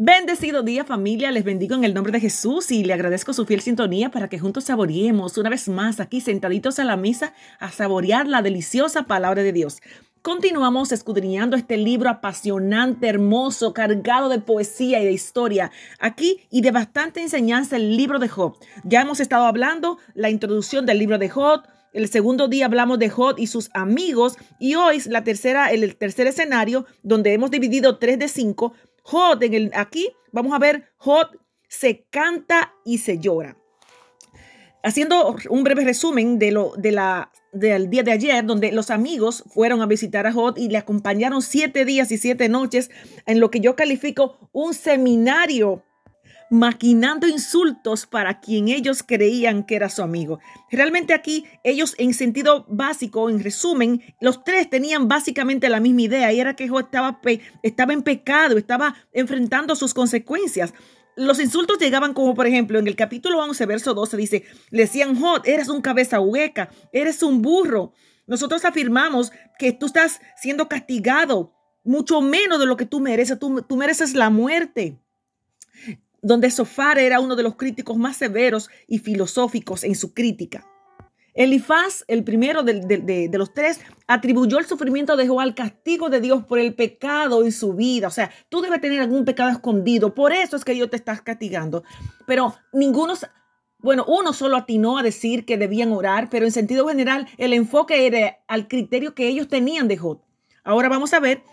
Bendecido día familia, les bendigo en el nombre de Jesús y le agradezco su fiel sintonía para que juntos saboreemos una vez más aquí sentaditos a la mesa a saborear la deliciosa palabra de Dios. Continuamos escudriñando este libro apasionante, hermoso, cargado de poesía y de historia. Aquí y de bastante enseñanza el libro de Job. Ya hemos estado hablando la introducción del libro de Job, el segundo día hablamos de Job y sus amigos y hoy la tercera, el tercer escenario donde hemos dividido tres de cinco Jod, en el, aquí vamos a ver, Jod se canta y se llora. Haciendo un breve resumen de lo, de la, del día de ayer, donde los amigos fueron a visitar a Jod y le acompañaron siete días y siete noches en lo que yo califico un seminario maquinando insultos para quien ellos creían que era su amigo. Realmente aquí ellos en sentido básico, en resumen, los tres tenían básicamente la misma idea y era que Job estaba, estaba en pecado, estaba enfrentando sus consecuencias. Los insultos llegaban como, por ejemplo, en el capítulo 11, verso 12, dice, le decían, Jod, eres un cabeza hueca, eres un burro. Nosotros afirmamos que tú estás siendo castigado mucho menos de lo que tú mereces. Tú, tú mereces la muerte donde Sofar era uno de los críticos más severos y filosóficos en su crítica. Elifaz, el primero de, los tres, atribuyó el sufrimiento de Job al castigo de Dios por el pecado en su vida. O sea, tú debes tener algún pecado escondido. Por eso es que Dios te está castigando. Pero ninguno, bueno, uno solo atinó a decir que debían orar, pero en sentido general el enfoque era al criterio que ellos tenían de Job. Ahora vamos a ver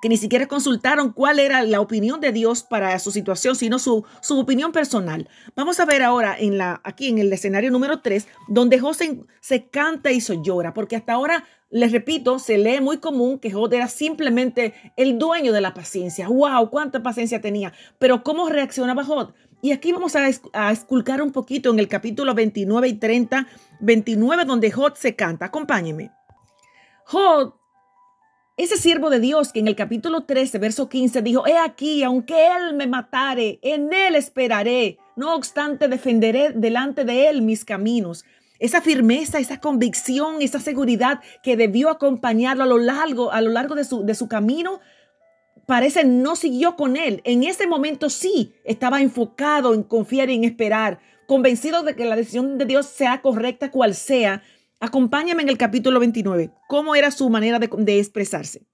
que ni siquiera consultaron cuál era la opinión de Dios para su situación, sino su, su opinión personal. Vamos a ver ahora en la, aquí en el escenario número 3, donde José se canta y se llora, porque hasta ahora, les repito, se lee muy común que José era simplemente el dueño de la paciencia. ¡Wow! ¿Cuánta paciencia tenía? Pero ¿cómo reaccionaba Jod? Y aquí vamos a, a, esculcar un poquito en el capítulo 29 y 30, 29, donde Jod se canta. Acompáñeme. Jod ese siervo de Dios que en el capítulo 13, verso 15 dijo, he aquí, aunque él me matare, en él esperaré, no obstante defenderé delante de él mis caminos. Esa firmeza, esa convicción, esa seguridad que debió acompañarlo a lo largo, a lo largo de su, de su camino, parece no siguió con él. En ese momento sí estaba enfocado en confiar y en esperar, convencido de que la decisión de Dios sea correcta cual sea, Acompáñame en el capítulo 29. ¿Cómo era su manera de, expresarse?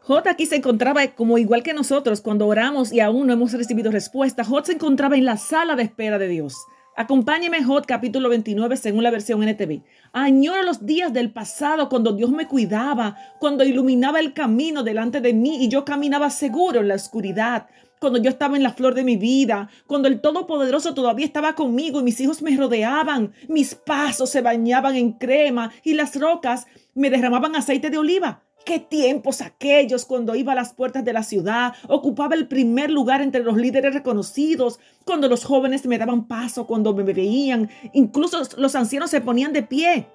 J aquí se encontraba como igual que nosotros cuando oramos y aún no hemos recibido respuesta. J se encontraba en la sala de espera de Dios. Acompáñeme J capítulo 29 según la versión NTV. Añoro los días del pasado cuando Dios me cuidaba, cuando iluminaba el camino delante de mí y yo caminaba seguro en la oscuridad cuando yo estaba en la flor de mi vida, cuando el Todopoderoso todavía estaba conmigo y mis hijos me rodeaban, mis pasos se bañaban en crema y las rocas me derramaban aceite de oliva. Qué tiempos aquellos cuando iba a las puertas de la ciudad, ocupaba el primer lugar entre los líderes reconocidos, cuando los jóvenes me daban paso, cuando me veían, incluso los ancianos se ponían de pie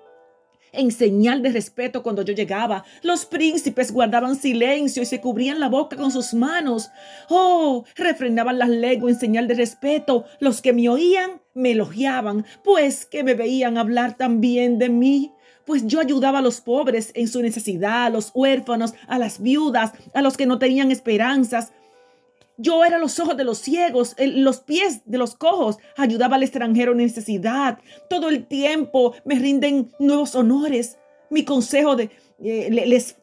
en señal de respeto cuando yo llegaba. Los príncipes guardaban silencio y se cubrían la boca con sus manos. Oh, refrenaban las lenguas en señal de respeto. Los que me oían me elogiaban, pues que me veían hablar también de mí pues yo ayudaba a los pobres en su necesidad, a los huérfanos, a las viudas, a los que no tenían esperanzas. Yo era los ojos de los ciegos, los pies de los cojos, ayudaba al extranjero en necesidad. Todo el tiempo me rinden nuevos honores. Mi consejo de, eh, les,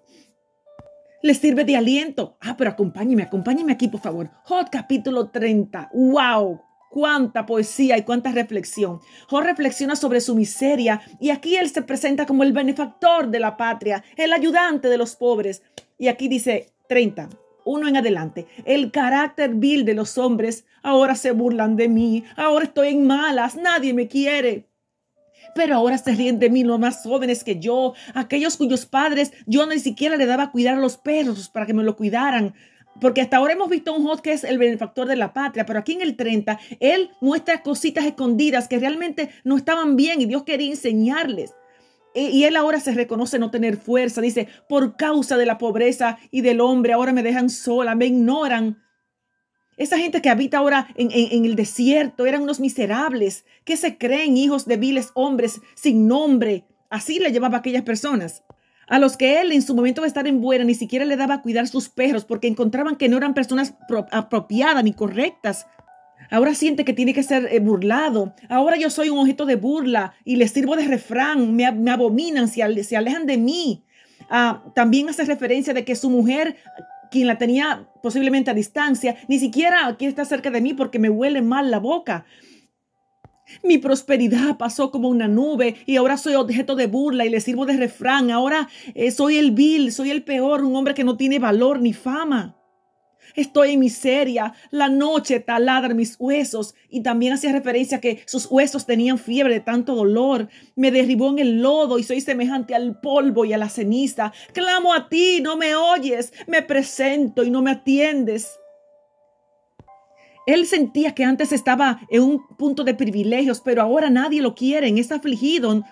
les sirve de aliento. Ah, pero acompáñeme, acompáñeme aquí, por favor. Jod capítulo 30. ¡Wow! Cuánta poesía y cuánta reflexión. Jod reflexiona sobre su miseria y aquí él se presenta como el benefactor de la patria, el ayudante de los pobres. Y aquí dice 30 uno en adelante. El carácter vil de los hombres. Ahora se burlan de mí. Ahora estoy en malas. Nadie me quiere. Pero ahora se ríen de mí los más jóvenes que yo, aquellos cuyos padres yo ni siquiera le daba a cuidar a los perros para que me lo cuidaran. Porque hasta ahora hemos visto a un Hot que es el benefactor de la patria, pero aquí en el 30, él muestra cositas escondidas que realmente no estaban bien y Dios quería enseñarles. Y él ahora se reconoce no tener fuerza. Dice, por causa de la pobreza y del hombre, ahora me dejan sola, me ignoran. Esa gente que habita ahora en, el desierto eran unos miserables que se creen hijos de viles hombres sin nombre. Así le llamaba a aquellas personas. a los que él en su momento de estar en buena ni siquiera le daba a cuidar sus perros porque encontraban que no eran personas apropiadas ni correctas. Ahora siente que tiene que ser eh, burlado. Ahora yo soy un objeto de burla y les sirvo de refrán. Me, abominan, se, se, alejan de mí. Ah, también hace referencia de que su mujer, quien la tenía posiblemente a distancia, ni siquiera quiere estar cerca de mí porque me huele mal la boca. Mi prosperidad pasó como una nube y ahora soy objeto de burla y le sirvo de refrán. Ahora eh, soy el vil, soy el peor, un hombre que no tiene valor ni fama. Estoy en miseria, la noche taladra mis huesos y también hacía referencia a que sus huesos tenían fiebre de tanto dolor. Me derribó en el lodo y soy semejante al polvo y a la ceniza. Clamo a ti, no me oyes, me presento y no me atiendes. Él sentía que antes estaba en un punto de privilegios, pero ahora nadie lo quiere, está afligido.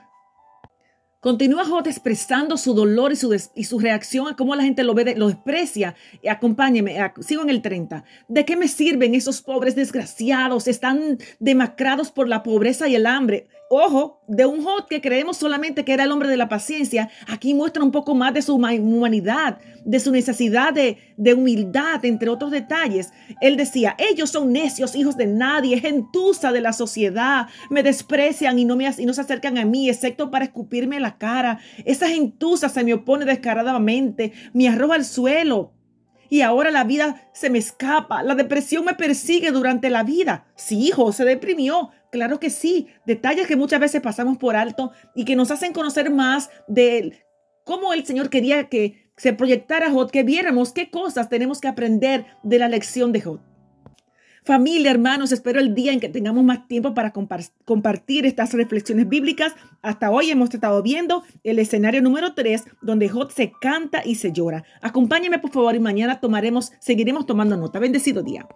Continúa Jot expresando su dolor y su, y su reacción a cómo la gente lo ve, lo desprecia. Acompáñeme, sigo en el 30. ¿De qué me sirven esos pobres desgraciados? Están demacrados por la pobreza y el hambre. Ojo, de un Jot que creemos solamente que era el hombre de la paciencia, aquí muestra un poco más de su humanidad, de su necesidad de, de humildad, entre otros detalles. Él decía, ellos son necios, hijos de nadie, gentuza de la sociedad, me desprecian y no, me, y no se acercan a mí, excepto para escupirme la cara. Esa gentuza se me opone descaradamente, me arroja al suelo. Y ahora la vida se me escapa, la depresión me persigue durante la vida. Sí, hijo, se deprimió, Claro que sí, detalles que muchas veces pasamos por alto y que nos hacen conocer más de cómo el Señor quería que se proyectara Jod, que viéramos qué cosas tenemos que aprender de la lección de Jod. Familia, hermanos, espero el día en que tengamos más tiempo para compartir estas reflexiones bíblicas. Hasta hoy hemos estado viendo el escenario número 3, donde Jod se canta y se llora. Acompáñenme, por favor, y mañana tomaremos, seguiremos tomando nota. Bendecido día.